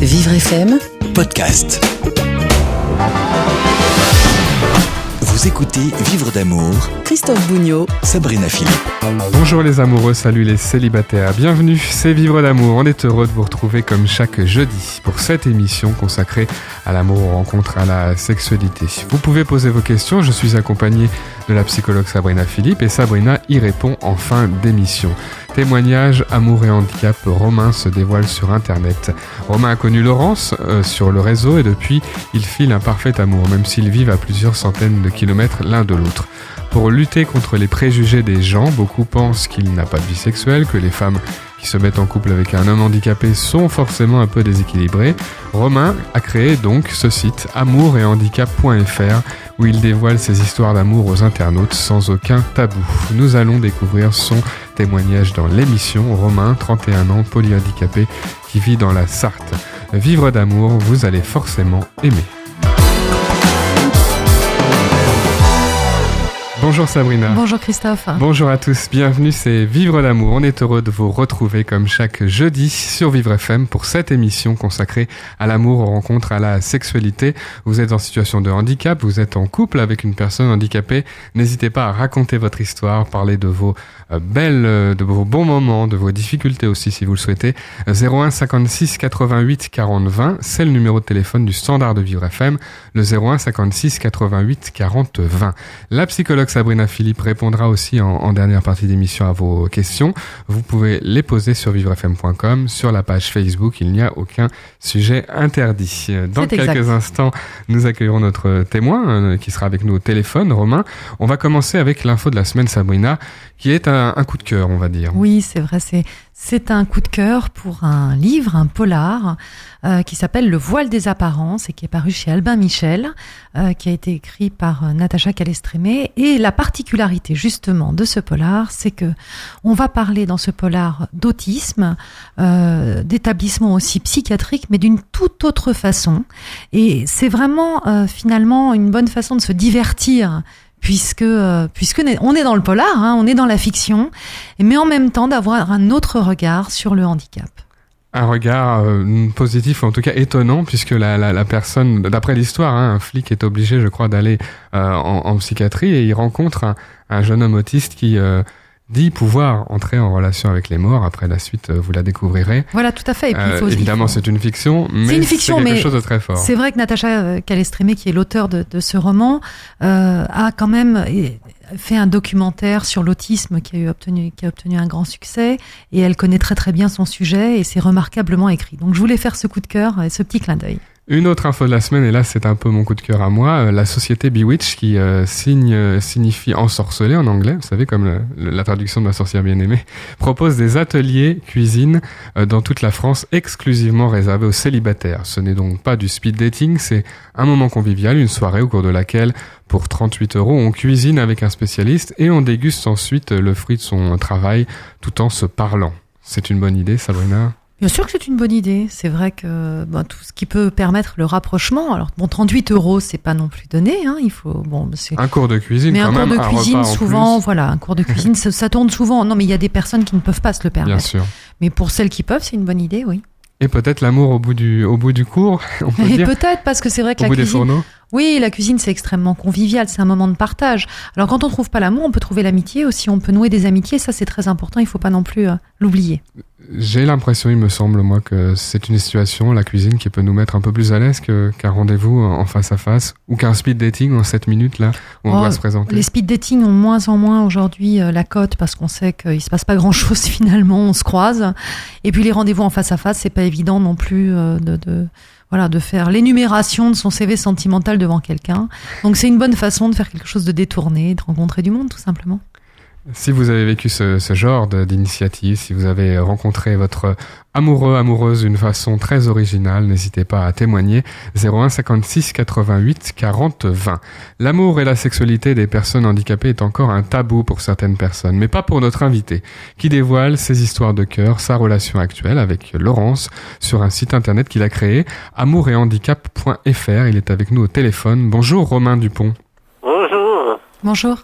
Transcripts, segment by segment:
Vivre FM, podcast. Vous écoutez Vivre d'amour, Christophe Bougnot. Sabrina Philippe. Bonjour les amoureux, salut les célibataires, bienvenue, c'est Vivre d'amour. On est heureux de vous retrouver comme chaque jeudi pour cette émission consacrée à l'amour, aux rencontres, à la sexualité. Vous pouvez poser vos questions, je suis accompagné de la psychologue Sabrina Philippe et Sabrina y répond en fin d'émission. Témoignage, amour et handicap, Romain se dévoile sur Internet. Romain a connu Laurence euh, sur le réseau et depuis, il file un parfait amour, même s'ils vivent à plusieurs centaines de kilomètres l'un de l'autre. Pour lutter contre les préjugés des gens, beaucoup pensent qu'il n'a pas de vie sexuelle, que les femmes qui se mettent en couple avec un homme handicapé sont forcément un peu déséquilibrés. Romain a créé donc ce site amour et handicap.fr où il dévoile ses histoires d'amour aux internautes sans aucun tabou. Nous allons découvrir son témoignage dans l'émission Romain, 31 ans, polyhandicapé, qui vit dans la Sarthe. Vivre d'amour, vous allez forcément aimer. Bonjour Sabrina. Bonjour Christophe. Bonjour à tous, bienvenue, c'est Vivre l'amour. On est heureux de vous retrouver comme chaque jeudi sur Vivre FM pour cette émission consacrée à l'amour, aux rencontres, à la sexualité. Vous êtes en situation de handicap, vous êtes en couple avec une personne handicapée. N'hésitez pas à raconter votre histoire, parler de vos belles, euh, de vos bons moments, de vos difficultés aussi si vous le souhaitez. 01 56 88 40 20, c'est le numéro de téléphone du standard de Vivre FM, le 01 56 88 40 20. La psychologue Sabrina Philippe répondra aussi en, dernière partie d'émission à vos questions. Vous pouvez les poser sur vivrefm.com, sur la page Facebook. Il n'y a aucun sujet interdit. Dans quelques instants, nous accueillerons notre témoin euh, qui sera avec nous au téléphone, Romain. On va commencer avec l'info de la semaine, Sabrina, qui est un, un coup de cœur, on va dire. Oui, c'est vrai. C'est c'est un coup de cœur pour un livre, un polar, euh, qui s'appelle Le voile des apparences et qui est paru chez Albin Michel, euh, qui a été écrit par euh, Natacha Calestrémé. Et la particularité justement de ce polar, c'est que on va parler dans ce polar d'autisme, d'établissement aussi psychiatrique, mais d'une toute autre façon. Et c'est vraiment finalement une bonne façon de se divertir puisque euh, puisque on est dans le polar, hein, on est dans la fiction, mais en même temps d'avoir un autre regard sur le handicap. Un regard euh, positif, en tout cas étonnant, puisque la, la, la personne, d'après l'histoire, hein, un flic est obligé, je crois, d'aller euh, en, en, psychiatrie et il rencontre un, un jeune homme autiste qui dit pouvoir entrer en relation avec les morts. Après la suite, euh, vous la découvrirez. Voilà, tout à fait. Et puis, il faut, euh, évidemment, c'est une fiction, mais une fiction, quelque mais chose de très fort. C'est vrai que Natacha Calestrémé, qui est l'auteur de, de, ce roman, euh, a quand même fait un documentaire sur l'autisme qui a eu obtenu qui a obtenu un grand succès et elle connaît très très bien son sujet et c'est remarquablement écrit. Donc je voulais faire ce coup de cœur et ce petit clin d'œil. Une autre info de la semaine, et là c'est un peu mon coup de cœur à moi, euh, la société Bewitch qui euh, signe, euh, signifie ensorcelé en anglais, vous savez comme la traduction de la sorcière bien-aimée, propose des ateliers cuisine dans toute la France exclusivement réservés aux célibataires. Ce n'est donc pas du speed dating, c'est un moment convivial, une soirée au cours de laquelle pour 38 euros on cuisine avec un spécialiste et on déguste ensuite le fruit de son travail tout en se parlant. C'est une bonne idée, Sabrina? Bien sûr que c'est une bonne idée. C'est vrai que bon, tout ce qui peut permettre le rapprochement. Alors bon, 38 euros, c'est pas non plus donné. Hein. Il faut bon, c'est un cours de cuisine. Mais quand un même, cours de cuisine, souvent, voilà, un cours de cuisine, ça, ça, tourne souvent. Non, mais il y a des personnes qui ne peuvent pas se le permettre. Bien sûr. Mais pour celles qui peuvent, c'est une bonne idée, oui. Et peut-être l'amour au bout du au bout du cours. On peut Et peut-être parce que c'est vrai que au la bout des cuisine. fourneaux. Oui, la cuisine c'est extrêmement convivial, c'est un moment de partage. Alors quand on trouve pas l'amour, on peut trouver l'amitié aussi, on peut nouer des amitiés, ça c'est très important, il faut pas non plus euh, l'oublier. J'ai l'impression, il me semble moi, que c'est une situation, la cuisine, qui peut nous mettre un peu plus à l'aise que- qu'un rendez-vous en face à face ou qu'un speed dating en 7 minutes là où on Oh, doit se présenter. Les speed dating ont moins en moins aujourd'hui euh, la cote parce qu'on sait qu'il se passe pas grand chose finalement, on se croise. Et puis les rendez-vous en face à face, c'est pas évident non plus euh, de, de voilà de faire l'énumération de son CV sentimental devant quelqu'un. Donc c'est une bonne façon de faire quelque chose de détourné, de rencontrer du monde tout simplement. Si vous avez vécu ce, ce genre de- d'initiative, si vous avez rencontré votre amoureux, amoureuse d'une façon très originale, n'hésitez pas à témoigner. 01 56 88 40 20. L'amour et la sexualité des personnes handicapées est encore un tabou pour certaines personnes, mais pas pour notre invité, qui dévoile ses histoires de cœur, sa relation actuelle avec Laurence, sur un site internet qu'il a créé, amourethandicap.fr. Il est avec nous au téléphone. Bonjour Romain Dupont. Bonjour. Bonjour.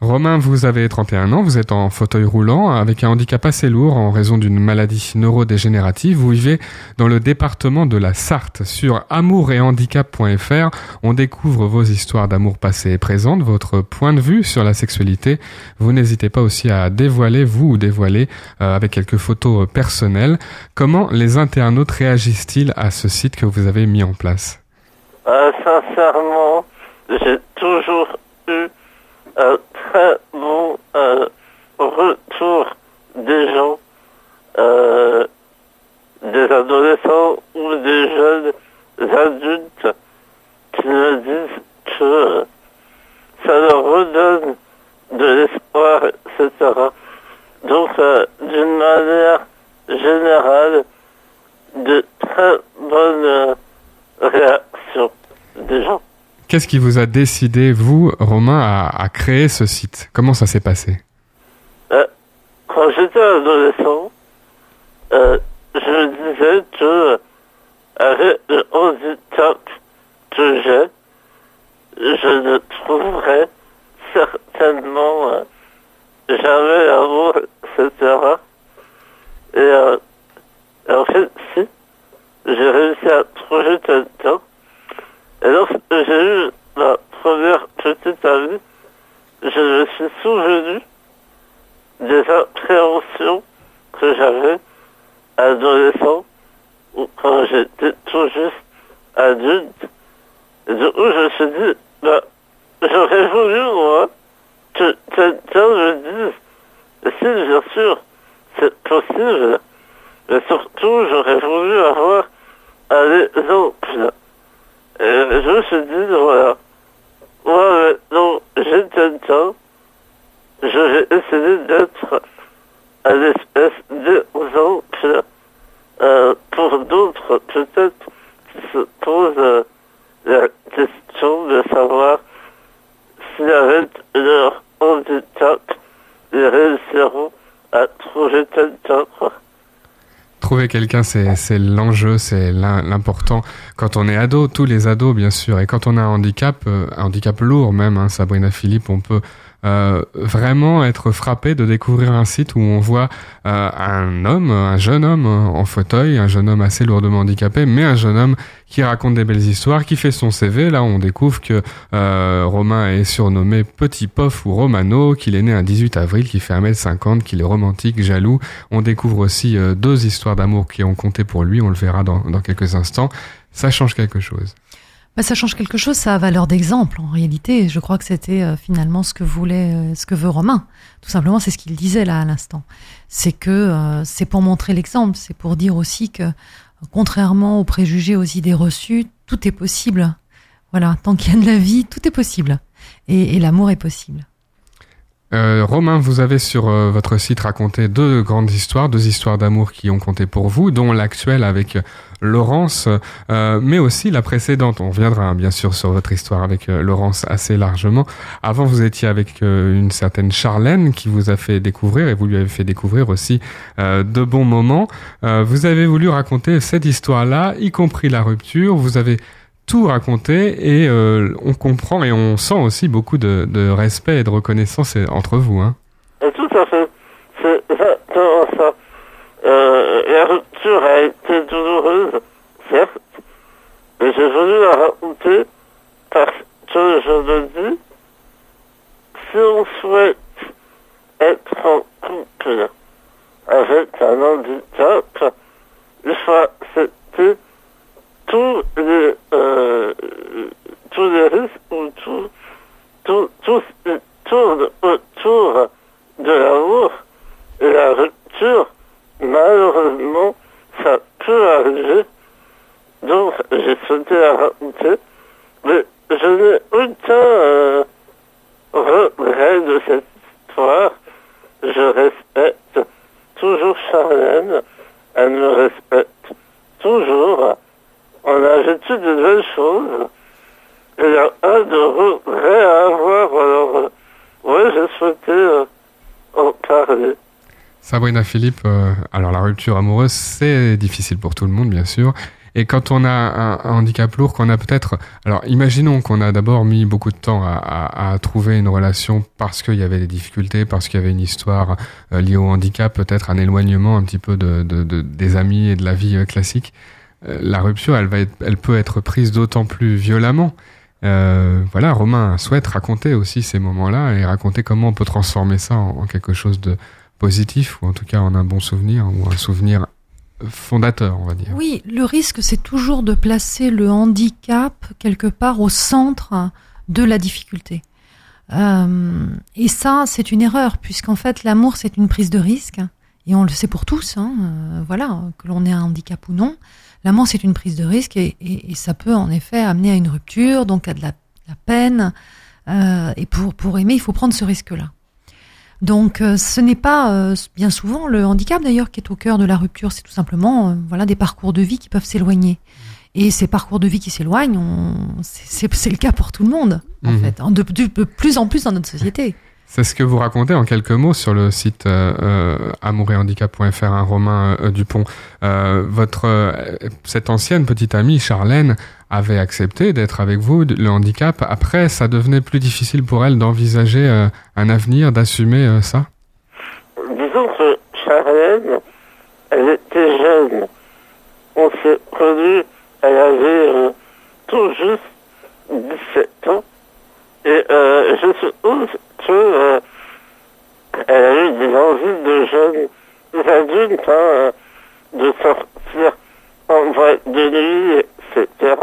Romain, vous avez 31 ans, vous êtes en fauteuil roulant avec un handicap assez lourd en raison d'une maladie neurodégénérative. Vous vivez dans le département de la Sarthe. Sur amourethandicap.fr, on découvre vos histoires d'amour passé et présentes, votre point de vue sur la sexualité. Vous n'hésitez pas aussi à dévoiler, vous ou dévoiler, euh, avec quelques photos personnelles, comment les internautes réagissent-ils à ce site que vous avez mis en place? Euh, sincèrement, j'ai toujours eu un très bon euh, retour des gens, euh, des adolescents ou des jeunes adultes qui me disent que ça leur redonne de l'espoir, etc. Donc, euh, d'une manière générale, de très bonnes réactions des gens. Qu'est-ce qui vous a décidé, vous, Romain, à, créer ce site? Comment ça s'est passé? Quand j'étais adolescent, euh, je disais que avec le handicap que j'ai, je ne trouverais certainement euh, jamais l'amour, etc. Et, euh, et en fait, si, j'ai réussi à trouver quelqu'un. Et lorsque j'ai eu ma première petite amie, je me suis souvenu des appréhensions que j'avais adolescent ou quand j'étais tout juste adulte. Et du coup, je me suis dit, bah, j'aurais voulu, moi, que quelqu'un me dise, si, bien sûr, c'est possible, mais surtout, j'aurais voulu avoir un exemple. Et je me suis dit, voilà, moi, maintenant, j'ai quelqu'un, je vais essayer d'être un espèce d'exemple euh, pour d'autres, peut-être, qui se posent euh, la question de savoir si avec leur handicap, ils réussiront à trouver quelqu'un. Trouver quelqu'un, c'est, l'enjeu, c'est l'im- l'important. Quand on est ado, tous les ados, bien sûr, et quand on a un handicap, euh, un handicap lourd même, hein, Sabrina Philippe, on peut euh, vraiment être frappé de découvrir un site où on voit euh, un homme, un jeune homme en fauteuil, un jeune homme assez lourdement handicapé, mais un jeune homme qui raconte des belles histoires, qui fait son CV. Là, on découvre que euh, Romain est surnommé Petit Pof ou Romano, qu'il est né un 18 avril, qu'il fait 1m50, qu'il est romantique, jaloux. On découvre aussi euh, deux histoires d'amour qui ont compté pour lui, on le verra dans, dans quelques instants. Ça change quelque chose. Bah, ça change quelque chose, ça a valeur d'exemple en réalité. Je crois que c'était euh, finalement ce que voulait, euh, ce que veut Romain. Tout simplement, c'est ce qu'il disait là à l'instant. C'est que euh, c'est pour montrer l'exemple, c'est pour dire aussi que, contrairement aux préjugés, aux idées reçues, tout est possible. Voilà, tant qu'il y a de la vie, tout est possible. Et, et l'amour est possible. Euh, Romain, vous avez sur euh, votre site raconté deux grandes histoires, deux histoires d'amour qui ont compté pour vous, dont l'actuelle avec euh, Laurence, mais aussi la précédente. On reviendra hein, bien sûr sur votre histoire avec Laurence assez largement. Avant, vous étiez avec une certaine Charlène qui vous a fait découvrir et vous lui avez fait découvrir aussi de bons moments. Vous avez voulu raconter cette histoire-là, y compris la rupture. Vous avez tout raconté et euh, on comprend et on sent aussi beaucoup de, respect et de reconnaissance euh, entre vous. Hein. Tout à fait. C'est ça. Euh, la rupture a été douloureuse, certes, mais j'ai voulu la raconter parce que je me dis, si on souhaite être en couple avec un handicap, il faut accepter tous les, euh, tous les risques ou tout, tout, tout tourne autour de l'amour et la rupture, malheureusement, ça peut arriver. Donc, j'ai souhaité la raconter, mais je n'ai aucun euh, regret de cette histoire. Je respecte toujours Charlène, elle me respecte toujours. On a vécu de belles choses. Il n'y a pas de regret à avoir, alors, ouais, j'ai souhaité euh, en parler. Sabrina Philippe, euh, alors la rupture amoureuse, c'est difficile pour tout le monde, bien sûr. Et quand on a un, un handicap lourd, qu'on a peut-être, alors imaginons qu'on a d'abord mis beaucoup de temps à, trouver une relation parce qu'il y avait des difficultés, parce qu'il y avait une histoire euh, liée au handicap, peut-être un éloignement un petit peu de, de, de, des amis et de la vie classique. Euh, la rupture, elle va être, elle peut être prise d'autant plus violemment. Euh, voilà, Romain souhaite raconter aussi ces moments-là et raconter comment on peut transformer ça en, quelque chose de positif ou en tout cas en un bon souvenir ou un souvenir fondateur, on va dire. Oui, le risque, c'est toujours de placer le handicap quelque part au centre de la difficulté. Euh, et ça, c'est une erreur, puisqu'en fait, l'amour, c'est une prise de risque, et on le sait pour tous, hein, voilà, que l'on ait un handicap ou non. L'amour, c'est une prise de risque, et, et, et, ça peut en effet amener à une rupture, donc à de la, la peine. Euh, et pour, pour aimer, il faut prendre ce risque-là. Donc euh, ce n'est pas euh, bien souvent le handicap d'ailleurs qui est au cœur de la rupture, c'est tout simplement voilà des parcours de vie qui peuvent s'éloigner. Et ces parcours de vie qui s'éloignent, c'est le cas pour tout le monde en mmh. fait, de, de, de, plus en plus dans notre société. C'est ce que vous racontez en quelques mots sur le site euh, amourethandicap.fr, un Romain euh, Dupont. Euh, votre cette ancienne petite amie Charlène avait accepté d'être avec vous le handicap. Après, ça devenait plus difficile pour elle d'envisager euh, un avenir, d'assumer euh, ça? Disons que Charlène, elle était jeune. On s'est connus, elle avait euh, tout juste 17 ans. Et euh, je suppose que elle a eu des envies de jeunes adultes, hein, de sortir en voie de nuit, etc.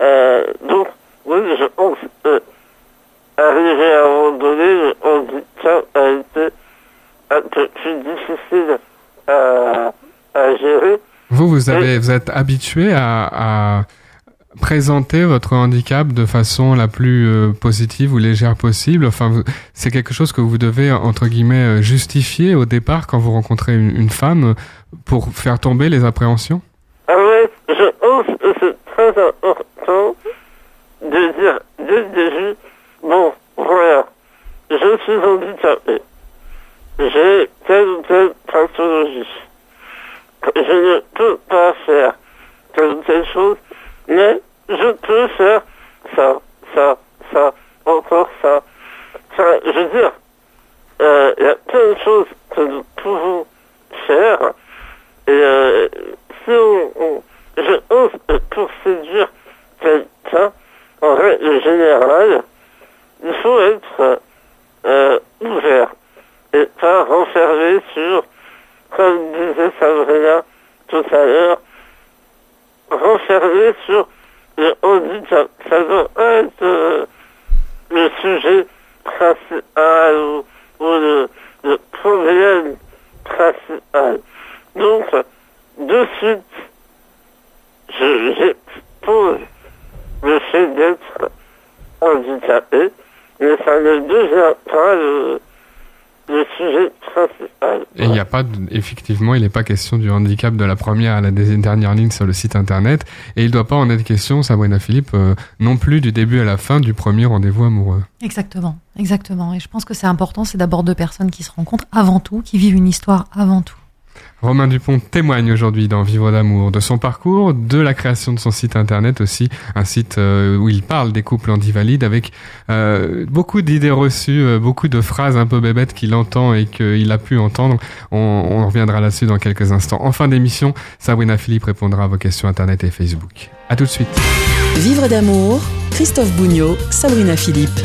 Euh, donc, oui, je pense euh, arriver à un moment donné, le handicap a été un peu plus difficile à, à gérer. Vous, vous, avez, vous êtes habitué à, à, présenter votre handicap de façon la plus euh, positive ou légère possible. Enfin, c'est quelque chose que vous devez, entre guillemets, justifier au départ quand vous rencontrez une, une femme pour faire tomber les appréhensions? Ah de dire dès le début, bon, voilà, je suis handicapé. J'ai telle ou telle pathologie. Je ne peux pas faire telle ou telle chose, mais je peux faire ça, ça, ça, encore ça. ça je veux dire, il euh, y a plein de choses que nous pouvons faire. Et euh, si on, on, je ose pour séduire quelqu'un, en règle générale, il faut être euh, ouvert et pas renfermé sur, comme disait Sabrina tout à l'heure, renfermé sur le handicap. Ça doit être euh, le sujet principal ou, ou le, le, problème principal. Donc, de suite, j'expose le fait d'être handicapé, mais ça ne devient pas le, le sujet principal. Effectivement, il n'est pas question du handicap de la première à la dernière ligne sur le site internet, et il ne doit pas en être question, Sabrina Philippe, euh, non plus du début à la fin du premier rendez-vous amoureux. Exactement, exactement. Et je pense que c'est important, c'est d'abord deux personnes qui se rencontrent avant tout, qui vivent une histoire avant tout. Romain Dupont témoigne aujourd'hui dans Vivre d'amour de son parcours, de la création de son site internet aussi, un site euh, où il parle des couples handivalides avec euh, beaucoup d'idées reçues, euh, beaucoup de phrases un peu bébêtes qu'il entend et qu'il a pu entendre. On, on reviendra là-dessus dans quelques instants. En fin d'émission, Sabrina Philippe répondra à vos questions internet et Facebook. À tout de suite. Vivre d'amour, Christophe Bougnot, Sabrina Philippe.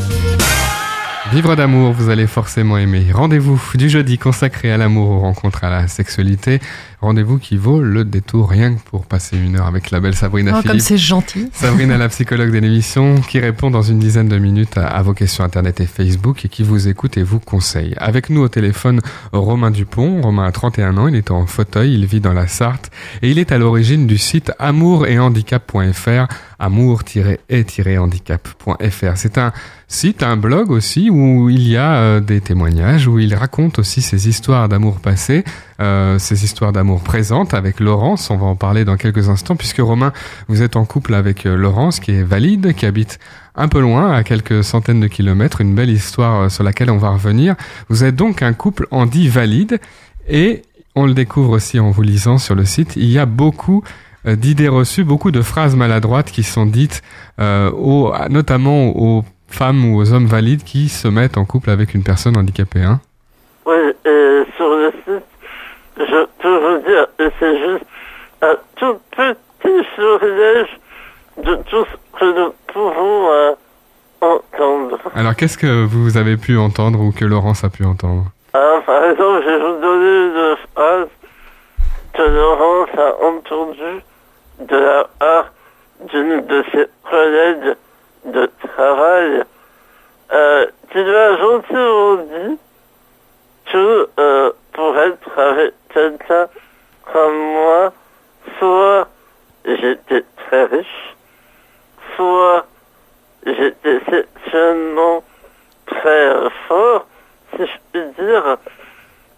Vivre d'amour, vous allez forcément aimer. Rendez-vous du jeudi consacré à l'amour, aux rencontres, à la sexualité. Rendez-vous qui vaut le détour rien que pour passer une heure avec la belle Sabrina oh, Philippe. Comme c'est gentil. Sabrina, la psychologue de l'émission, qui répond dans une dizaine de minutes à, à, vos questions internet et Facebook et qui vous écoute et vous conseille. Avec nous au téléphone, Romain Dupont. Romain a 31 ans, il est en fauteuil, il vit dans la Sarthe et il est à l'origine du site amour-et-handicap.fr amour-et-handicap.fr. C'est un site, un blog aussi où il y a euh, des témoignages, où il raconte aussi ses histoires d'amour passé, euh, ses histoires d'amour présentes avec Laurence. On va en parler dans quelques instants puisque Romain, vous êtes en couple avec euh, Laurence qui est valide, qui habite un peu loin, à quelques centaines de kilomètres. Une belle histoire euh, sur laquelle on va revenir. Vous êtes donc un couple handi valide et on le découvre aussi en vous lisant sur le site. Il y a beaucoup d'idées reçues, beaucoup de phrases maladroites qui sont dites, euh, aux, notamment aux femmes ou aux hommes valides qui se mettent en couple avec une personne handicapée. Hein. Oui, et sur le site, je peux vous dire, et c'est juste un tout petit florilège de tout ce que nous pouvons euh, entendre. Alors qu'est-ce que vous avez pu entendre ou que Laurence a pu entendre? Alors, par exemple, je vais vous donner une phrase que Laurence a entendue de la part d'une de ses collègues de travail. Euh, qui lui a gentiment dit que euh, pour être avec quelqu'un comme moi, soit j'étais très riche, soit j'étais sexuellement très fort, si je puis dire,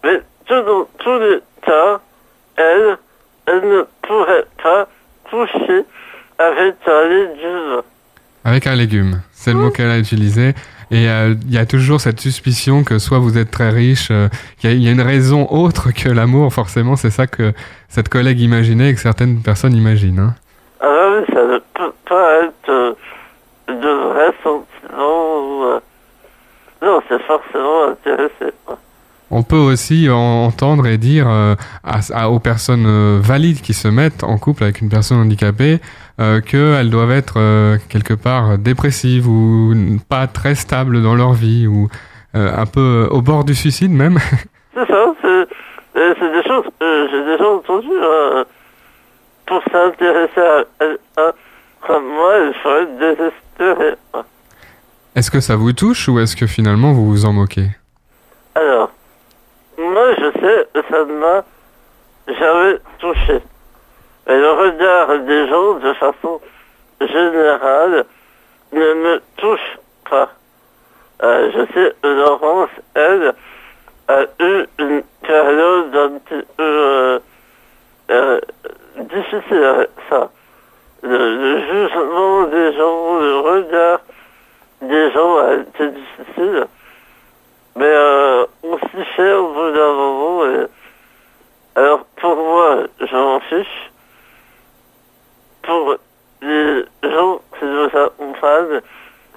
mais tout dans tous les cas, elle, elle ne pourrait pas coucher avec un légume. Avec un légume, c'est le mot qu'elle a utilisé. Et euh, il y a toujours cette suspicion que soit vous êtes très riche, euh, y, il y a une raison autre que l'amour, forcément, c'est ça que cette collègue imaginait et que certaines personnes imaginent. hein. Ah oui, ça ne peut pas être euh, de vrais sentiments ou... euh, Non, c'est forcément intéressé. On peut aussi en- entendre et dire euh, à- à- aux personnes euh, valides qui se mettent en couple avec une personne handicapée euh, qu'elles doivent être euh, quelque part dépressives ou pas très stables dans leur vie ou euh, un peu au bord du suicide même. C'est ça, c'est des choses que j'ai déjà entendues. hein. Pour s'intéresser à quelqu'un comme moi, faut être désespéré. Est-ce que ça vous touche ou est-ce que finalement vous vous en moquez? Alors, moi je sais ça ne m'a jamais touché. Mais le regard des gens, de façon générale, ne me touche pas. Euh, je sais Laurence, elle, a eu une période un petit peu euh, euh, difficile ça. Le, le jugement des gens, le regard des gens a été difficile. Mais euh, on s'y fait au bout d'un moment. Et... Alors pour moi, je m'en fiche. Pour les gens qui nous accompagnent,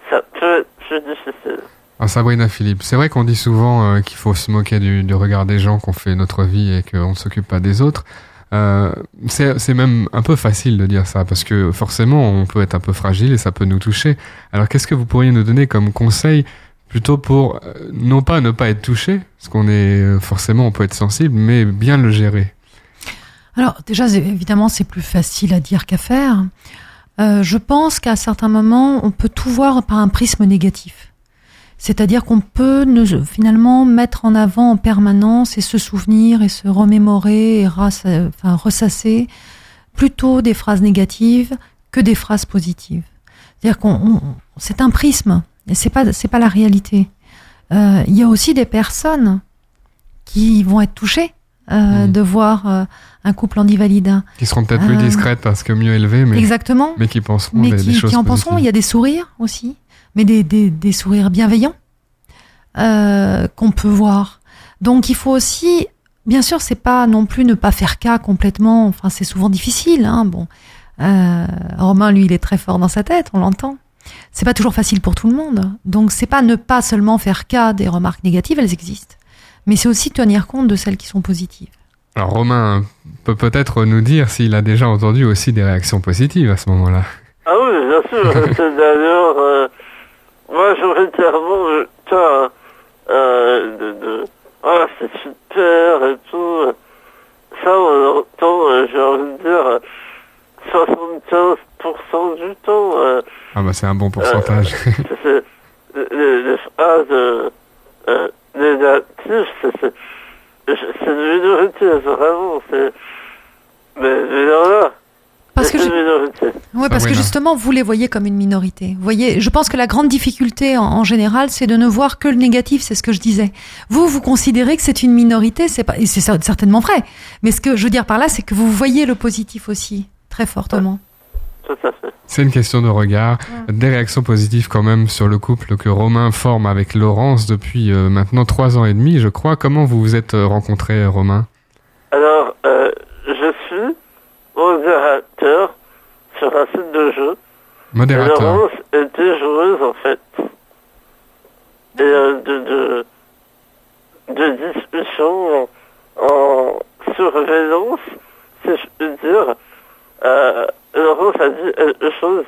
ça peut être plus difficile. Ah, Sabrina Philippe, c'est vrai qu'on dit souvent euh, qu'il faut se moquer du, regard des gens, qu'on fait notre vie et qu'on ne s'occupe pas des autres. Euh, c'est c'est même un peu facile de dire ça parce que forcément on peut être un peu fragile et ça peut nous toucher. Alors qu'est-ce que vous pourriez nous donner comme conseil plutôt pour euh, non pas ne pas être touché, parce qu'on est euh, forcément on peut être sensible, mais bien le gérer. Alors déjà, évidemment, c'est plus facile à dire qu'à faire. Euh, je pense qu'à certains moments, on peut tout voir par un prisme négatif. C'est-à-dire qu'on peut finalement mettre en avant en permanence et se souvenir et se remémorer et ressasser plutôt des phrases négatives que des phrases positives. C'est-à-dire qu'on on- c'est un prisme c'est pas c'est pas la réalité. Euh, Il y a aussi des personnes qui vont être touchées euh, Mhm. de voir euh, un couple handivalide. Qui seront peut-être plus Euh, discrètes parce que mieux élevées, mais, Exactement. mais qui penseront Mais des, qui, des choses qui en penseront. Il y a des sourires aussi, mais des, des, des sourires bienveillants euh, qu'on peut voir. Donc il faut aussi, bien sûr, c'est pas non plus ne pas faire cas complètement. Enfin, c'est souvent difficile. Hein, bon, euh, Romain, lui, il est très fort dans sa tête, on l'entend. C'est pas toujours facile pour tout le monde. Donc c'est pas ne pas seulement faire cas des remarques négatives, elles existent, mais c'est aussi tenir compte de celles qui sont positives. Alors Romain peut peut-être nous dire s'il a déjà entendu aussi des réactions positives à ce moment-là. Ah oui, bien sûr. c'est d'ailleurs euh, majoritairement le cas euh, de, de ah c'est super et tout. Ça on entend, euh, j'ai envie de dire, 75% du temps. Ah bah c'est un bon pourcentage. c'est les, les phrases euh, négatives, c'est c'est- c'est une minorité, vraiment. c'est Mais mais là, là, Parce que c'est je- une minorité. Oui, parce que Sabrina. justement, vous les voyez comme une minorité. Vous voyez, je pense que la grande difficulté en, en général, c'est de ne voir que le négatif. C'est ce que je disais. Vous, vous considérez que c'est une minorité, c'est pas, et c'est cer- certainement vrai. Mais ce que je veux dire par là, c'est que vous voyez le positif aussi très fortement. C'est une question de regard. Des réactions positives quand même sur le couple que Romain forme avec Laurence depuis euh, maintenant trois ans et demi, je crois. Comment vous vous êtes euh, rencontrés, Romain? Alors, euh, je suis modérateur sur un site de jeu. Et Modérateur. Laurence était joueuse en fait. Et euh, de, de, de discussion en, en surveillance, si je puis dire. Euh, Laurence a dit quelque chose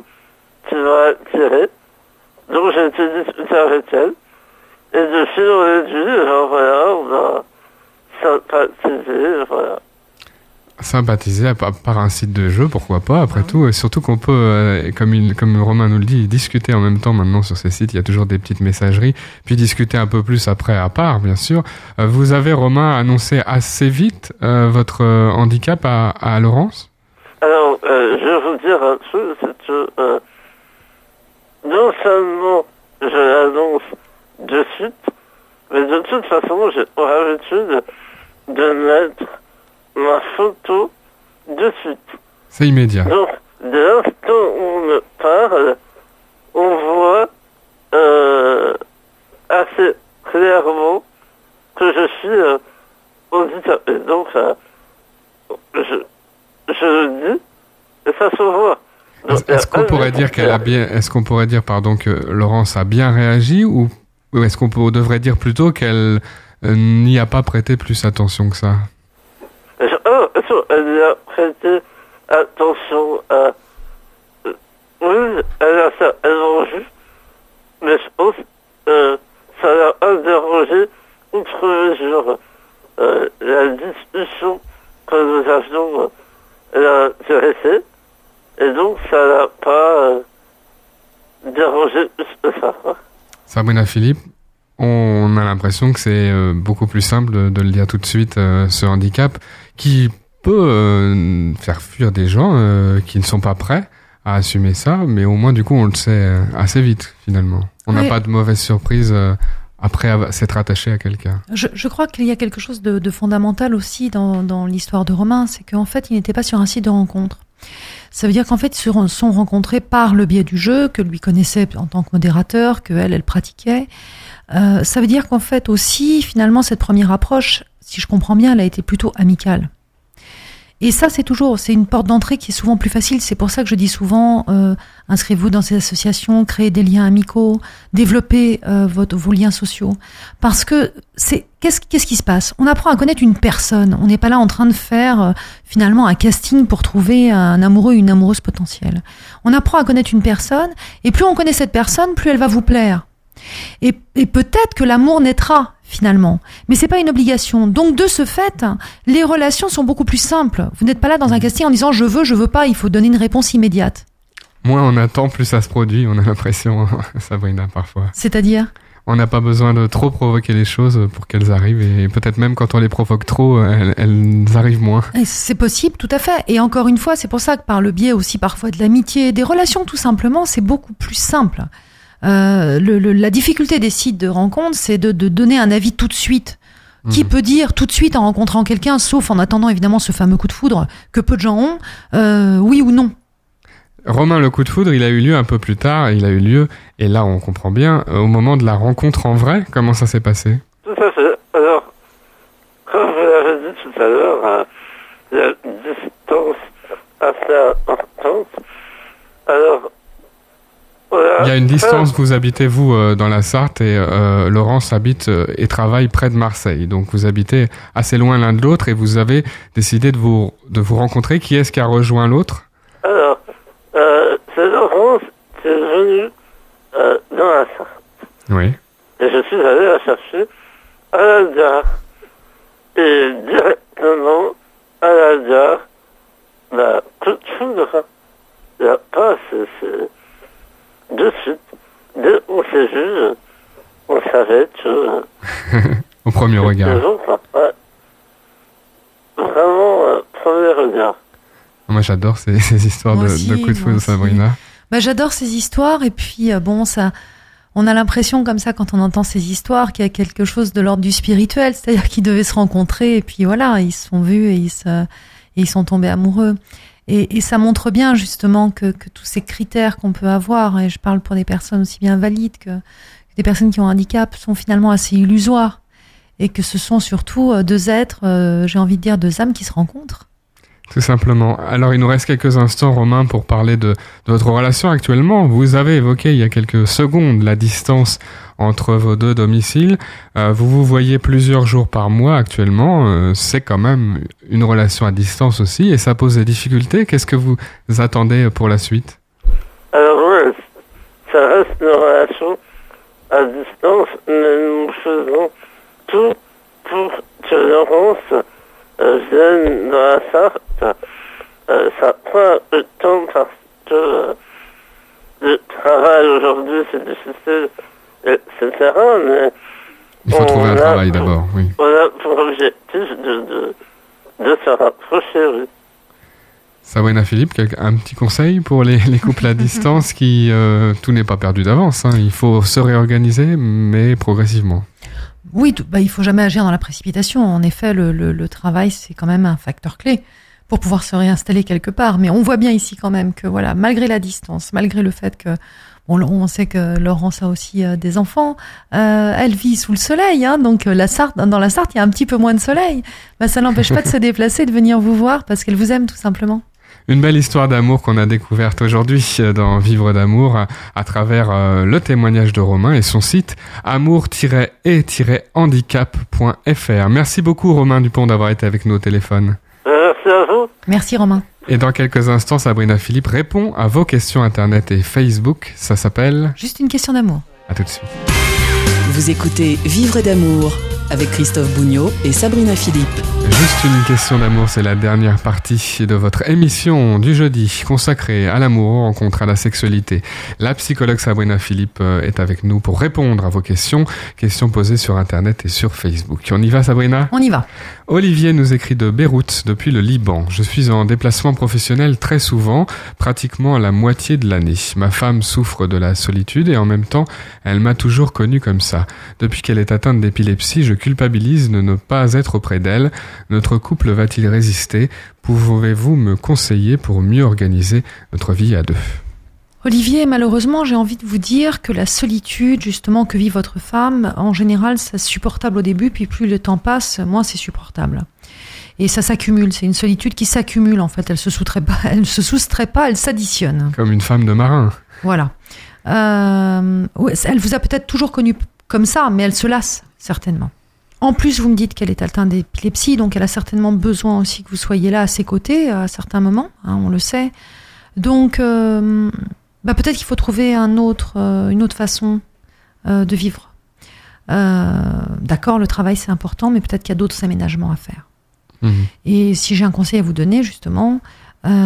qui m'a attiré. Donc j'ai été discuter avec elle. Et de fil en aiguille, voilà, on a sympathisé, voilà. Par un site de jeu, pourquoi pas, après tout. Et surtout qu'on peut, euh, comme, il, comme Romain nous le dit, discuter en même temps maintenant sur ces sites. Il y a toujours des petites messageries. Puis discuter un peu plus après à part, bien sûr. Euh, vous avez, Romain, annoncé assez vite euh, votre euh, handicap à, Laurence? Euh, je vais vous dire un truc, c'est que euh, non seulement je l'annonce de suite, mais de toute façon, j'ai pour habitude de mettre ma photo de suite. C'est immédiat. Donc, dès l'instant où on me parle, on voit euh, assez clairement que je suis euh, handicapé. Donc, euh, je, je le dis, et ça se voit. Est-ce qu'on a pourrait dire qu'elle a bien, est-ce qu'on pourrait dire, pardon, que Laurence a bien réagi ou, ou est-ce qu'on devrait dire plutôt qu'elle euh, n'y a pas prêté plus attention que ça? Oh, elle a prêté attention à... euh, Oui, elle a certainement vu, mais je pense euh, ça l'a interrogé outre mesure. La discussion que nous avions l'a intéressée, et donc ça l'a pas euh, dérangé plus que ça. Sabrina Philippe, on a l'impression que c'est euh, beaucoup plus simple de, le dire tout de suite, euh, ce handicap, qui peut faire fuir des gens qui ne sont pas prêts à assumer ça, mais au moins du coup on le sait assez vite finalement. On n'a Oui. pas de mauvaise surprise après s'être attaché à quelqu'un. Je, je crois qu'il y a quelque chose de, de fondamental aussi dans, dans l'histoire de Romain, c'est qu'en fait, il n'était pas sur un site de rencontre. Ça veut dire qu'en fait, ils se sont rencontrés par le biais du jeu, que lui connaissait en tant que modérateur, que elle, elle pratiquait. Euh, ça veut dire qu'en fait aussi, finalement, cette première approche, si je comprends bien, elle a été plutôt amicale. Et ça, c'est toujours, c'est une porte d'entrée qui est souvent plus facile. C'est pour ça que je dis souvent, euh, inscrivez-vous dans ces associations, créez des liens amicaux, développez euh, votre, vos liens sociaux. Parce que c'est qu'est-ce qu'est-ce qui se passe? On apprend à connaître une personne. On n'est pas là en train de faire euh, finalement un casting pour trouver un amoureux, une amoureuse potentielle. On apprend à connaître une personne, et plus on connaît cette personne, plus elle va vous plaire. Et, et peut-être que l'amour naîtra finalement, mais c'est pas une obligation. Donc de ce fait, les relations sont beaucoup plus simples. Vous n'êtes pas là dans un casting en disant je veux, je veux pas. Il faut donner une réponse immédiate. Moins on attend, plus ça se produit, on a l'impression, Sabrina, parfois. C'est-à-dire? On n'a pas besoin de trop provoquer les choses pour qu'elles arrivent, et peut-être même quand on les provoque trop, elles, elles arrivent moins. C'est possible, tout à fait. Et encore une fois, c'est pour ça que par le biais aussi parfois de l'amitié, des relations tout simplement, c'est beaucoup plus simple. Euh, le- le- la difficulté des sites de rencontres, c'est de, de donner un avis tout de suite. Qui Mhm. peut dire tout de suite en rencontrant quelqu'un, sauf en attendant évidemment ce fameux coup de foudre que peu de gens ont, euh, oui ou non Romain, le coup de foudre, il a eu lieu un peu plus tard, il a eu lieu, et là on comprend bien, euh, au moment de la rencontre en vrai, comment ça s'est passé? Tout à fait. Alors, comme vous l'avez dit tout à l'heure, euh, il y a une distance assez importante. Alors. Il y a une distance, vous habitez vous euh, dans la Sarthe et euh, Laurence habite euh, et travaille près de Marseille. Donc vous habitez assez loin l'un de l'autre et vous avez décidé de vous, de vous rencontrer. Qui est-ce qui a rejoint l'autre? Alors, euh, c'est Laurence qui est venue euh, dans la salle. Oui. Et je suis allé la chercher à la gare. Et directement à la gare, bah, coup de foudre. Il n'y a pas, c'est, c'est... De suite, dès qu'on s'est vu, on savait que... Au premier regard. Les autres, ouais. Vraiment, euh, premier regard. Moi j'adore ces, ces histoires de, aussi, de coups de foudre. Sabrina. Bah, j'adore ces histoires et puis euh, bon ça on a l'impression comme ça quand on entend ces histoires qu'il y a quelque chose de l'ordre du spirituel, c'est-à-dire qu'ils devaient se rencontrer et puis voilà, ils se sont vus et ils se et ils sont tombés amoureux. Et, ça montre bien justement que, tous ces critères qu'on peut avoir, et je parle pour des personnes aussi bien valides que, que des personnes qui ont un handicap, sont finalement assez illusoires. Et que ce sont surtout euh, deux êtres, euh, j'ai envie de dire deux âmes qui se rencontrent. Tout simplement. Alors, il nous reste quelques instants, Romain, pour parler de, de votre relation actuellement. Vous avez évoqué il y a quelques secondes la distance entre vos deux domiciles. Euh, vous vous voyez plusieurs jours par mois actuellement. Euh, c'est quand même une relation à distance aussi et ça pose des difficultés. Qu'est-ce que vous attendez pour la suite? Alors, ouais, ça reste une relation à distance, mais nous faisons tout pour que Laurence euh, vienne dans la Sarthe. Ça prend un temps parce que le travail aujourd'hui c'est difficile, Mais Il faut trouver un a- travail d'abord, oui. on a pour objectif de, de, de se rapprocher, oui. Sabrina Philippe, un petit conseil pour les, les couples à distance qui euh, tout n'est pas perdu d'avance. hein. Il faut se réorganiser, mais progressivement. Oui, tout- bah, il faut jamais agir dans la précipitation. En effet, le, le- le travail, c'est quand même un facteur clé pour pouvoir se réinstaller quelque part. Mais on voit bien ici quand même que, voilà, malgré la distance, malgré le fait que, bon, on sait que Laurence a aussi euh, des enfants, euh, elle vit sous le soleil, hein, donc euh, la Sarthe, dans la Sarthe, il y a un petit peu moins de soleil. Bah, ça n'empêche pas de se déplacer, de venir vous voir parce qu'elle vous aime tout simplement. Une belle histoire d'amour qu'on a découverte aujourd'hui dans Vivre d'amour à, à travers euh, le témoignage de Romain et son site amour-et-handicap.fr. Merci beaucoup Romain Dupont d'avoir été avec nous au téléphone. Merci à vous. Merci Romain. Et dans quelques instants, Sabrina Philippe répond à vos questions internet et Facebook. Ça s'appelle... Juste une question d'amour. À tout de suite. Vous écoutez Vivre d'amour avec Christophe Bougnot et Sabrina Philippe. Juste une question d'amour, c'est la dernière partie de votre émission du jeudi consacrée à l'amour, aux rencontres, à la sexualité. La psychologue Sabrina Philippe euh, est avec nous pour répondre à vos questions, questions posées sur Internet et sur Facebook. On y va Sabrina? On y va. Olivier nous écrit de Beyrouth depuis le Liban. Je suis en déplacement professionnel très souvent, pratiquement la moitié de l'année. Ma femme souffre de la solitude et en même temps, elle m'a toujours connu comme ça. Depuis qu'elle est atteinte d'épilepsie, je culpabilise de ne pas être auprès d'elle. Notre couple va-t-il résister? Pouvez-vous me conseiller pour mieux organiser notre vie à deux? Olivier, malheureusement, j'ai envie de vous dire que la solitude, justement, que vit votre femme, en général, c'est supportable au début, puis plus le temps passe, moins c'est supportable. Et ça s'accumule. C'est une solitude qui s'accumule, en fait. Elle se soustrait pas, elle se soustrait pas, elle s'additionne. Comme une femme de marin. Voilà. Euh, elle vous a peut-être toujours connu comme ça, mais elle se lasse, certainement. En plus, vous me dites qu'elle est atteinte d'épilepsie, donc elle a certainement besoin aussi que vous soyez là à ses côtés à certains moments, hein, on le sait. Donc, euh, bah, peut-être qu'il faut trouver un autre, euh, une autre façon euh, de vivre. D'accord, le travail c'est important, mais peut-être qu'il y a d'autres aménagements à faire. Mhm. Et si j'ai un conseil à vous donner, justement,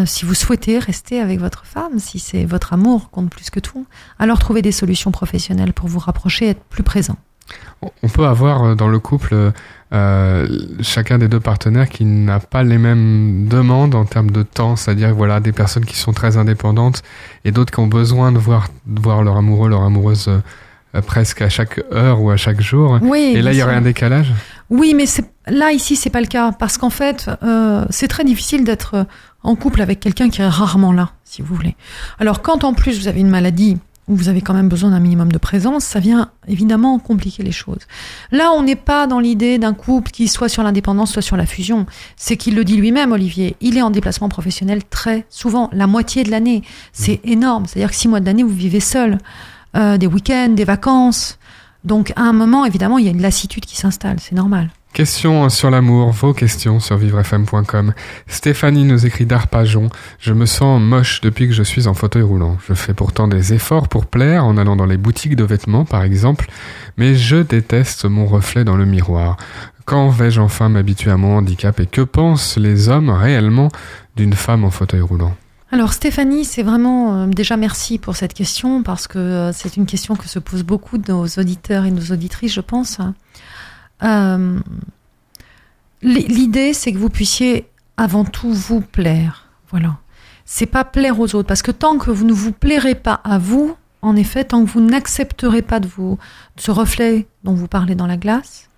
si vous souhaitez rester avec votre femme, si c'est votre amour compte plus que tout, alors trouvez des solutions professionnelles pour vous rapprocher et être plus présent. On peut avoir euh, dans le couple euh, chacun des deux partenaires qui n'a pas les mêmes demandes en termes de temps, c'est-à-dire voilà des personnes qui sont très indépendantes et d'autres qui ont besoin de voir, de voir leur amoureux, leur amoureuse euh, presque à chaque heure ou à chaque jour. Oui, et là, il y aurait un décalage? Oui, mais là, ici, c'est pas le cas. Parce qu'en fait, euh, c'est très difficile d'être en couple avec quelqu'un qui est rarement là, si vous voulez. Alors, quand en plus vous avez une maladie où vous avez quand même besoin d'un minimum de présence, ça vient évidemment compliquer les choses. Là, on n'est pas dans l'idée d'un couple qui soit sur l'indépendance, soit sur la fusion. C'est qu'il le dit lui-même, Olivier. Il est en déplacement professionnel très souvent, la moitié de l'année. C'est énorme. C'est-à-dire que six mois de l'année, vous vivez seul. Euh, des week-ends, des vacances. Donc, à un moment, évidemment, il y a une lassitude qui s'installe. C'est normal. Questions sur l'amour, vos questions sur vivrefm.com. Stéphanie nous écrit d'Arpajon. Je me sens moche depuis que je suis en fauteuil roulant. Je fais pourtant des efforts pour plaire en allant dans les boutiques de vêtements, par exemple, mais je déteste mon reflet dans le miroir. Quand vais-je enfin m'habituer à mon handicap et que pensent les hommes réellement d'une femme en fauteuil roulant? Alors Stéphanie, c'est vraiment euh, déjà merci pour cette question parce que euh, c'est une question que se posent beaucoup de nos auditeurs et nos auditrices, je pense. Euh, L'idée, c'est que vous puissiez avant tout vous plaire. Voilà. C'est pas plaire aux autres parce que tant que vous ne vous plairez pas à vous, en effet, tant que vous n'accepterez pas de vous de ce reflet dont vous parlez dans la glace,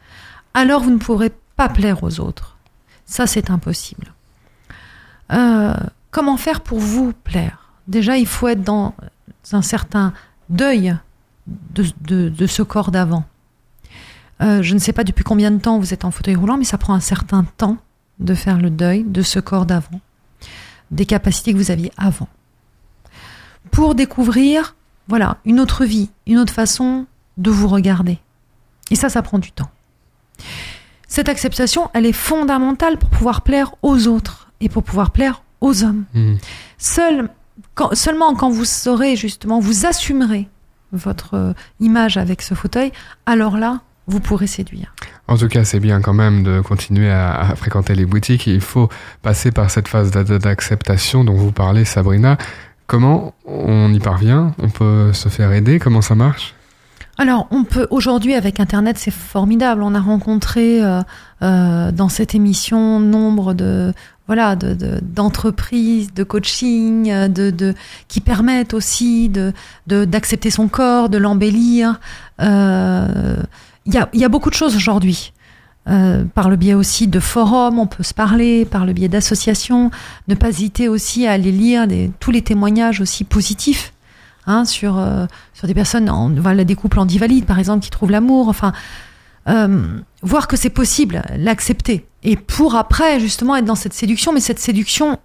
alors vous ne pourrez pas plaire aux autres. Ça, c'est impossible. Euh, comment faire pour vous plaire? Déjà, il faut être dans un certain deuil de, de- de ce corps d'avant. Euh, je ne sais pas depuis combien de temps vous êtes en fauteuil roulant, mais ça prend un certain temps de faire le deuil de ce corps d'avant. des capacités que vous aviez avant. Pour découvrir, voilà, une autre vie, une autre façon de vous regarder. Et ça, ça prend du temps. Cette acceptation, elle est fondamentale pour pouvoir plaire aux autres et pour pouvoir plaire aux hommes. Seul, quand- seulement quand vous saurez justement, vous assumerez votre euh, image avec ce fauteuil, alors là, vous pourrez séduire. En tout cas, c'est bien quand même de continuer à, à fréquenter les boutiques. Il faut passer par cette phase d'a- d'acceptation dont vous parlez, Sabrina. Comment on y parvient? On peut se faire aider? Comment ça marche? Alors, on peut aujourd'hui avec Internet, c'est formidable. On a rencontré euh, euh, dans cette émission nombre de voilà de de- d'entreprises, de, coaching, euh, de, de qui permettent aussi de de- d'accepter son corps, de l'embellir. Euh, Il y a beaucoup de choses aujourd'hui. Euh, par le biais aussi de forums, on peut se parler, par le biais d'associations, ne pas hésiter aussi à aller lire tous les témoignages aussi positifs hein, sur euh, sur des personnes, en, des couples en divalides par exemple qui trouvent l'amour, enfin euh, voir que c'est possible, l'accepter et pour après justement être dans cette séduction, mais cette séduction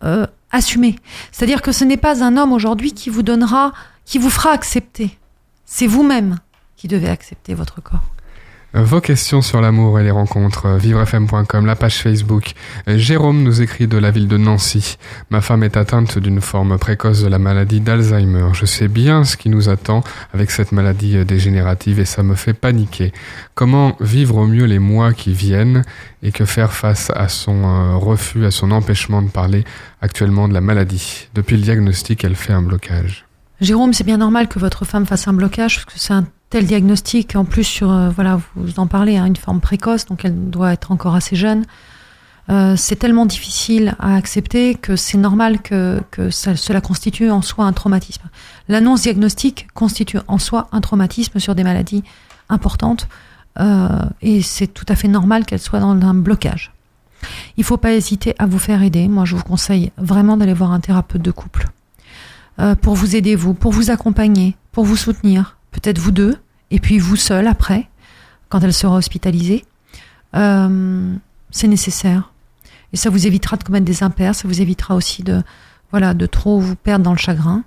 assumée, c'est-à-dire que ce n'est pas un homme aujourd'hui qui vous donnera, qui vous fera accepter, c'est vous-même qui devez accepter votre corps. Vos questions sur l'amour et les rencontres, euh, vivrefm.com, la page Facebook. Euh, Jérôme nous écrit de la ville de Nancy. Ma femme est atteinte d'une forme précoce de la maladie d'Alzheimer. Je sais bien ce qui nous attend avec cette maladie euh, dégénérative et ça me fait paniquer. Comment vivre au mieux les mois qui viennent et que faire face à son refus, à son empêchement de parler actuellement de la maladie? Depuis le diagnostic, elle fait un blocage. Jérôme, c'est bien normal que votre femme fasse un blocage que c'est tel diagnostic. En plus, sur euh, voilà, vous en parlez, hein, une forme précoce, donc elle doit être encore assez jeune. Euh, c'est tellement difficile à accepter que c'est normal que, que cela constitue en soi un traumatisme. L'annonce diagnostique constitue en soi un traumatisme sur des maladies importantes euh, et c'est tout à fait normal qu'elle soit dans un blocage. Il faut pas hésiter à vous faire aider. Moi, je vous conseille vraiment d'aller voir un thérapeute de couple pour vous aider, vous, pour vous accompagner, pour vous soutenir, peut-être vous deux, et puis vous seul après, quand elle sera hospitalisée. Euh, c'est nécessaire. Et ça vous évitera de commettre des impairs, ça vous évitera aussi de, voilà, de trop vous perdre dans le chagrin.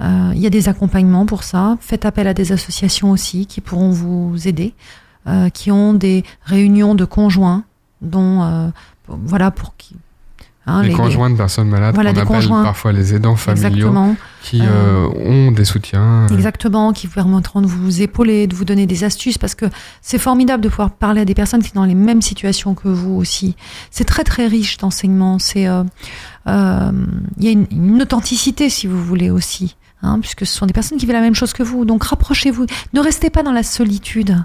Euh, Il y a des accompagnements pour ça. Faites appel à des associations aussi qui pourront vous aider, euh, qui ont des réunions de conjoints, dont, pour- voilà, pour qui. hein, les, les- conjoints de personnes malades, Voilà, qu'on des appelle conjoints. parfois les aidants familiaux, Exactement. Qui euh, ont des soutiens. euh, Exactement, qui vous permettront de vous épauler, de vous donner des astuces, parce que c'est formidable de pouvoir parler à des personnes qui sont dans les mêmes situations que vous aussi. C'est très très riche d'enseignement. C'est, euh, euh, il y a une, une authenticité, si vous voulez aussi, hein, puisque ce sont des personnes qui vivent la même chose que vous. Donc rapprochez-vous, ne restez pas dans la solitude.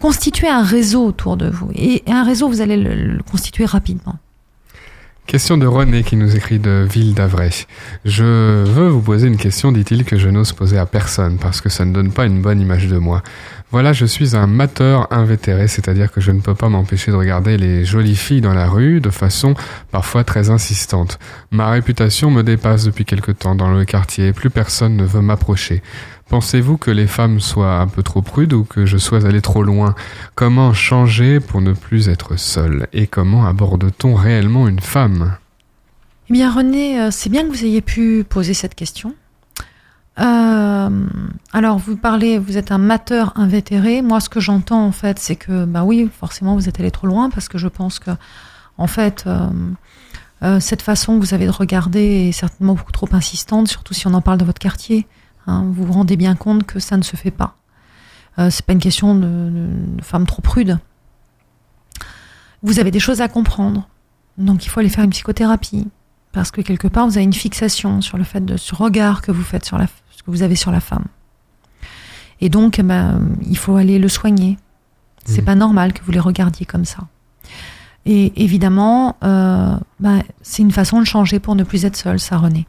Constituez un réseau autour de vous, et un réseau vous allez le, le constituer rapidement. Question de René qui nous écrit de Ville d'Avray. Je veux vous poser une question, dit-il, que je n'ose poser à personne parce que ça ne donne pas une bonne image de moi. Voilà, je suis un mateur invétéré, c'est-à-dire que je ne peux pas m'empêcher de regarder les jolies filles dans la rue de façon parfois très insistante. Ma réputation me dépasse depuis quelque temps dans le quartier, plus personne ne veut m'approcher. Pensez-vous que les femmes soient un peu trop prudes ou que je sois allé trop loin? Comment changer pour ne plus être seul Et comment aborde-t-on réellement une femme? Eh bien, René, euh, c'est bien que vous ayez pu poser cette question. Euh, alors, vous parlez, vous êtes un mateur invétéré. Moi, ce que j'entends, en fait, c'est que, bah oui, forcément, vous êtes allé trop loin parce que je pense que, en fait, euh, cette façon que vous avez de regarder est certainement beaucoup trop insistante, surtout si on en parle dans votre quartier. Hein. vous vous rendez bien compte que ça ne se fait pas. Euh, c'est pas une question de, de, de femme trop prude. Vous avez des choses à comprendre. Donc, il faut aller faire une psychothérapie parce que quelque part vous avez une fixation sur le fait de ce regard que vous faites sur la ce que vous avez sur la femme. Et donc eh ben, il faut aller le soigner. C'est Mhm. pas normal que vous les regardiez comme ça. Et évidemment, euh, ben, c'est une façon de changer pour ne plus être seul, ça René.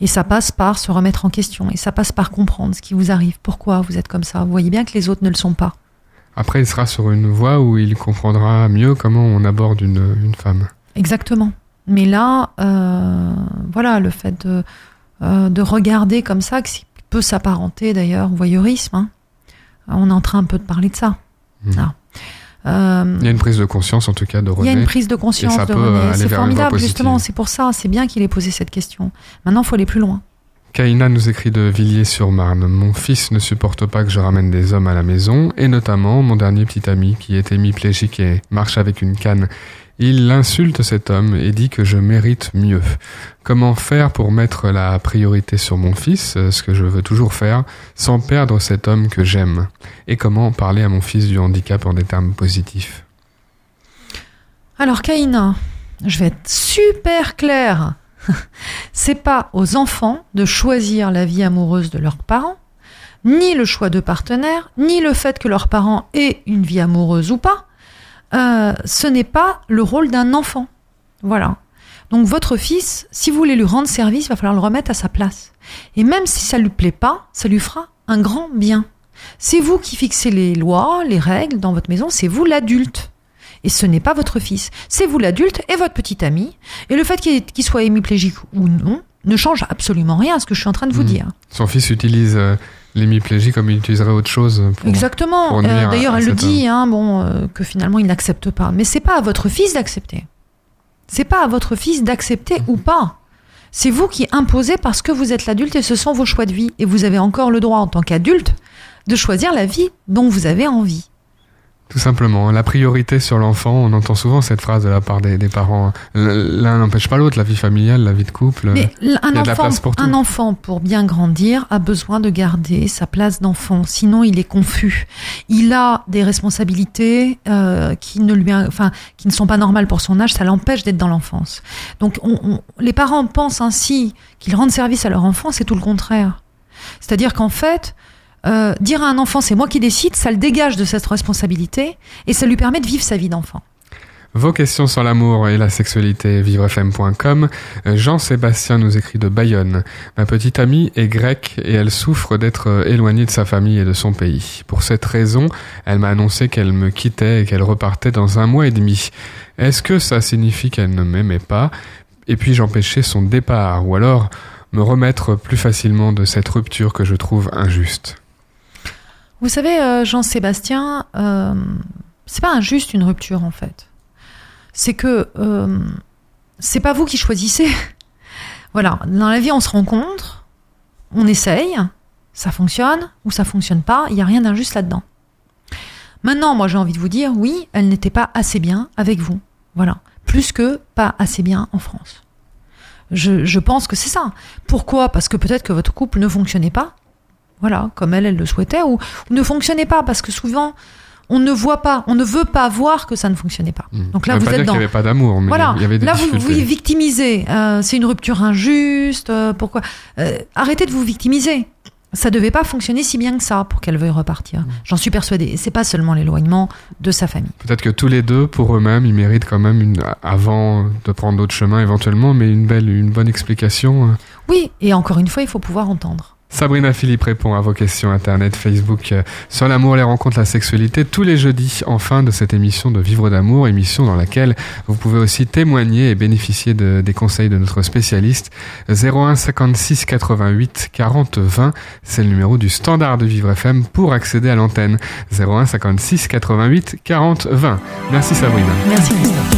Et ça passe par se remettre en question. Et ça passe par comprendre ce qui vous arrive, pourquoi vous êtes comme ça? Vous voyez bien que les autres ne le sont pas. Après, il sera sur une voie où il comprendra mieux comment on aborde une, une femme. Exactement. Mais là, euh, voilà, le fait de, euh, de regarder comme ça, qui peut s'apparenter d'ailleurs au voyeurisme, hein. on est en train un peu de parler de ça. Mhm. Ah. Euh, Il y a une prise de conscience en tout cas de il y René. a une prise de conscience de René. aller C'est formidable, justement. C'est pour ça. C'est bien qu'il ait posé cette question. Maintenant, il faut aller plus loin. Kaina nous écrit de Villiers-sur-Marne. Mon fils ne supporte pas que je ramène des hommes à la maison, et notamment mon dernier petit ami qui est hémiplégique et marche avec une canne. Il insulte cet homme et dit que je mérite mieux. Comment faire pour mettre la priorité sur mon fils, ce que je veux toujours faire, sans perdre cet homme que j'aime? Et comment parler à mon fils du handicap en des termes positifs? Alors, Kaina, je vais être super claire. C'est pas aux enfants de choisir la vie amoureuse de leurs parents, ni le choix de partenaire, ni le fait que leurs parents aient une vie amoureuse ou pas. Euh, ce n'est pas le rôle d'un enfant. Voilà. Donc votre fils, si vous voulez lui rendre service, il va falloir le remettre à sa place. Et même si ça lui plaît pas, ça lui fera un grand bien. C'est vous qui fixez les lois, les règles dans votre maison, c'est vous l'adulte. Et ce n'est pas votre fils. C'est vous l'adulte et votre petit ami. Et le fait qu'il soit hémiplégique ou non ne change absolument rien à ce que je suis en train de vous Mhm. dire. Son fils utilise euh, l'hémiplégie comme il utiliserait autre chose. Pour... Exactement. Euh, D'ailleurs, elle le dit, hein, bon, euh, que finalement il n'accepte pas. Mais c'est pas à votre fils d'accepter. C'est pas à votre fils d'accepter ou pas. C'est vous qui imposez parce que vous êtes l'adulte et ce sont vos choix de vie. Et vous avez encore le droit en tant qu'adulte de choisir la vie dont vous avez envie. Tout simplement, la priorité sur l'enfant, on entend souvent cette phrase de la part des, des parents. L'un n'empêche pas l'autre, la vie familiale, la vie de couple. Mais un il y a de la enfant, place pour tout. un enfant, pour bien grandir, a besoin de garder sa place d'enfant. Sinon, il est confus. Il a des responsabilités euh, qui ne lui, enfin, qui ne sont pas normales pour son âge. Ça l'empêche d'être dans l'enfance. Donc, on- on- les parents pensent ainsi qu'ils rendent service à leur enfant. C'est tout le contraire. C'est-à-dire qu'en fait, euh, dire à un enfant c'est moi qui décide, ça le dégage de cette responsabilité et ça lui permet de vivre sa vie d'enfant. Vos questions sur l'amour et la sexualité, vivrefm.com. Euh, Jean-Sébastien nous écrit de Bayonne. Ma petite amie est grecque et elle souffre d'être euh, éloignée de sa famille et de son pays. Pour cette raison, elle m'a annoncé qu'elle me quittait et qu'elle repartait dans un mois et demi. Est-ce que ça signifie qu'elle ne m'aimait pas Et puis-je empêcher son départ ou alors me remettre plus facilement de cette rupture que je trouve injuste? Vous savez, euh, Jean-Sébastien, euh, c'est pas injuste une rupture en fait. C'est que euh, c'est pas vous qui choisissez. voilà, dans la vie on se rencontre, on essaye, ça fonctionne ou ça fonctionne pas, il y a rien d'injuste là-dedans. Maintenant, moi j'ai envie de vous dire, oui, elle n'était pas assez bien avec vous. Voilà, plus que pas assez bien en France. Je pense que c'est ça. Pourquoi? Parce que peut-être que votre couple ne fonctionnait pas, voilà, comme elle, elle le souhaitait, ou, ou ne fonctionnait pas, parce que souvent, on ne voit pas, on ne veut pas voir que ça ne fonctionnait pas. Donc là, vous pas êtes dire dans... qu'il n'y avait pas d'amour, mais Voilà, il y avait des là vous difficultés. vous victimisez. Euh, c'est une rupture injuste. euh, pourquoi Euh, Arrêtez de vous victimiser. Ça devait pas fonctionner si bien que ça pour qu'elle veuille repartir. J'en suis persuadée. Et c'est pas seulement l'éloignement de sa famille. Peut-être que tous les deux, pour eux-mêmes, ils méritent quand même, une, avant de prendre d'autres chemins éventuellement, mais une belle, une bonne explication. Oui, et encore une fois, il faut pouvoir entendre. Sabrina Philippe répond à vos questions Internet, Facebook, euh, sur l'amour, les rencontres, la sexualité, tous les jeudis en fin de cette émission de Vivre d'amour, émission dans laquelle vous pouvez aussi témoigner et bénéficier de- des conseils de notre spécialiste. 01 56 88 40 20, c'est le numéro du standard de Vivre FM pour accéder à l'antenne. 01 56 88 40 20. Merci Sabrina. Merci Christophe.